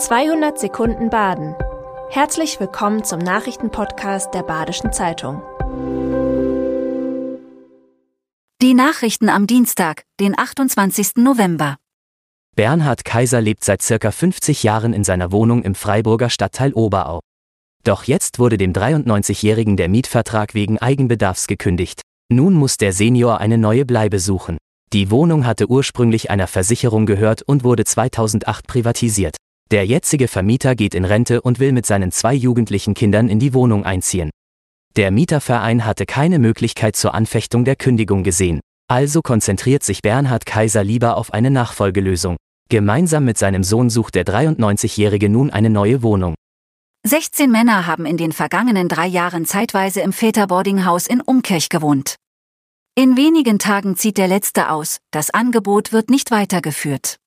200 Sekunden Baden. Herzlich willkommen zum Nachrichtenpodcast der Badischen Zeitung. Die Nachrichten am Dienstag, den 28. November. Bernhard Kaiser lebt seit circa 50 Jahren in seiner Wohnung im Freiburger Stadtteil Oberau. Doch jetzt wurde dem 93-Jährigen der Mietvertrag wegen Eigenbedarfs gekündigt. Nun muss der Senior eine neue Bleibe suchen. Die Wohnung hatte ursprünglich einer Versicherung gehört und wurde 2008 privatisiert. Der jetzige Vermieter geht in Rente und will mit seinen zwei jugendlichen Kindern in die Wohnung einziehen. Der Mieterverein hatte keine Möglichkeit zur Anfechtung der Kündigung gesehen. Also konzentriert sich Bernhard Kaiser lieber auf eine Nachfolgelösung. Gemeinsam mit seinem Sohn sucht der 93-Jährige nun eine neue Wohnung. 16 Männer haben in den vergangenen drei Jahren zeitweise im Väterboardinghaus in Umkirch gewohnt. In wenigen Tagen zieht der letzte aus, das Angebot wird nicht weitergeführt.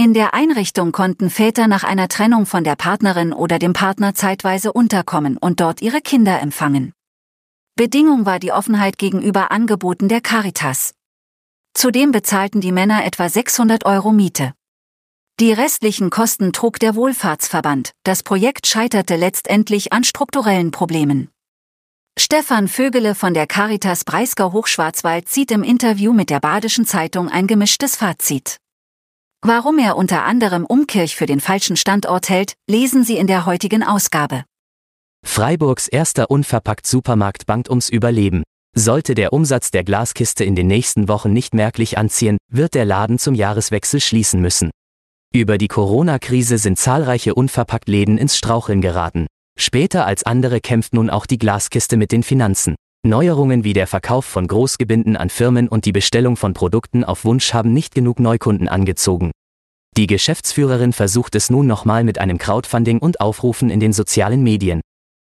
In der Einrichtung konnten Väter nach einer Trennung von der Partnerin oder dem Partner zeitweise unterkommen und dort ihre Kinder empfangen. Bedingung war die Offenheit gegenüber Angeboten der Caritas. Zudem bezahlten die Männer etwa 600 Euro Miete. Die restlichen Kosten trug der Wohlfahrtsverband. Das Projekt scheiterte letztendlich an strukturellen Problemen. Stefan Vögele von der Caritas Breisgau Hochschwarzwald zieht im Interview mit der Badischen Zeitung ein gemischtes Fazit. Warum er unter anderem Umkirch für den falschen Standort hält, lesen Sie in der heutigen Ausgabe. Freiburgs erster unverpackt Supermarkt bangt ums Überleben. Sollte der Umsatz der Glaskiste in den nächsten Wochen nicht merklich anziehen, wird der Laden zum Jahreswechsel schließen müssen. Über die Corona-Krise sind zahlreiche Unverpackt-Läden ins Straucheln geraten. Später als andere kämpft nun auch die Glaskiste mit den Finanzen. Neuerungen wie der Verkauf von Großgebinden an Firmen und die Bestellung von Produkten auf Wunsch haben nicht genug Neukunden angezogen. Die Geschäftsführerin versucht es nun nochmal mit einem Crowdfunding und Aufrufen in den sozialen Medien.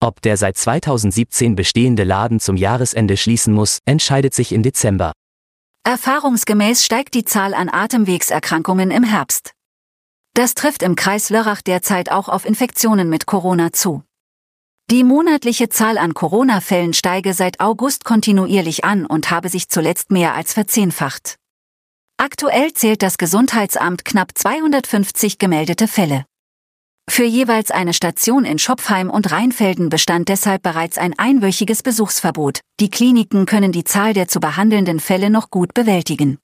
Ob der seit 2017 bestehende Laden zum Jahresende schließen muss, entscheidet sich im Dezember. Erfahrungsgemäß steigt die Zahl an Atemwegserkrankungen im Herbst. Das trifft im Kreis Lörrach derzeit auch auf Infektionen mit Corona zu. Die monatliche Zahl an Corona-Fällen steige seit August kontinuierlich an und habe sich zuletzt mehr als verzehnfacht. Aktuell zählt das Gesundheitsamt knapp 250 gemeldete Fälle. Für jeweils eine Station in Schopfheim und Rheinfelden bestand deshalb bereits ein einwöchiges Besuchsverbot. Die Kliniken können die Zahl der zu behandelnden Fälle noch gut bewältigen.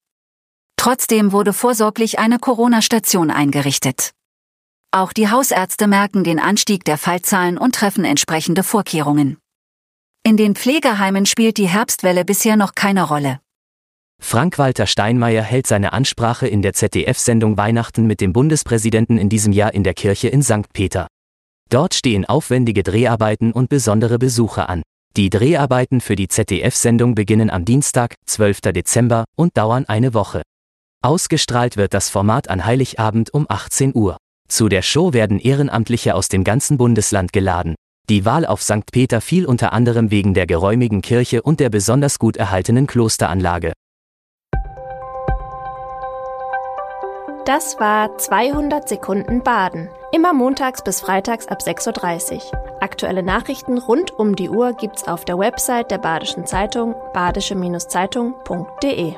Trotzdem wurde vorsorglich eine Corona-Station eingerichtet. Auch die Hausärzte merken den Anstieg der Fallzahlen und treffen entsprechende Vorkehrungen. In den Pflegeheimen spielt die Herbstwelle bisher noch keine Rolle. Frank-Walter Steinmeier hält seine Ansprache in der ZDF-Sendung Weihnachten mit dem Bundespräsidenten in diesem Jahr in der Kirche in St. Peter. Dort stehen aufwendige Dreharbeiten und besondere Besuche an. Die Dreharbeiten für die ZDF-Sendung beginnen am Dienstag, 12. Dezember, und dauern eine Woche. Ausgestrahlt wird das Format an Heiligabend um 18 Uhr. Zu der Show werden Ehrenamtliche aus dem ganzen Bundesland geladen. Die Wahl auf St. Peter fiel unter anderem wegen der geräumigen Kirche und der besonders gut erhaltenen Klosteranlage. Das war 200 Sekunden Baden. Immer montags bis freitags ab 6.30 Uhr. Aktuelle Nachrichten rund um die Uhr gibt's auf der Website der Badischen Zeitung badische-zeitung.de.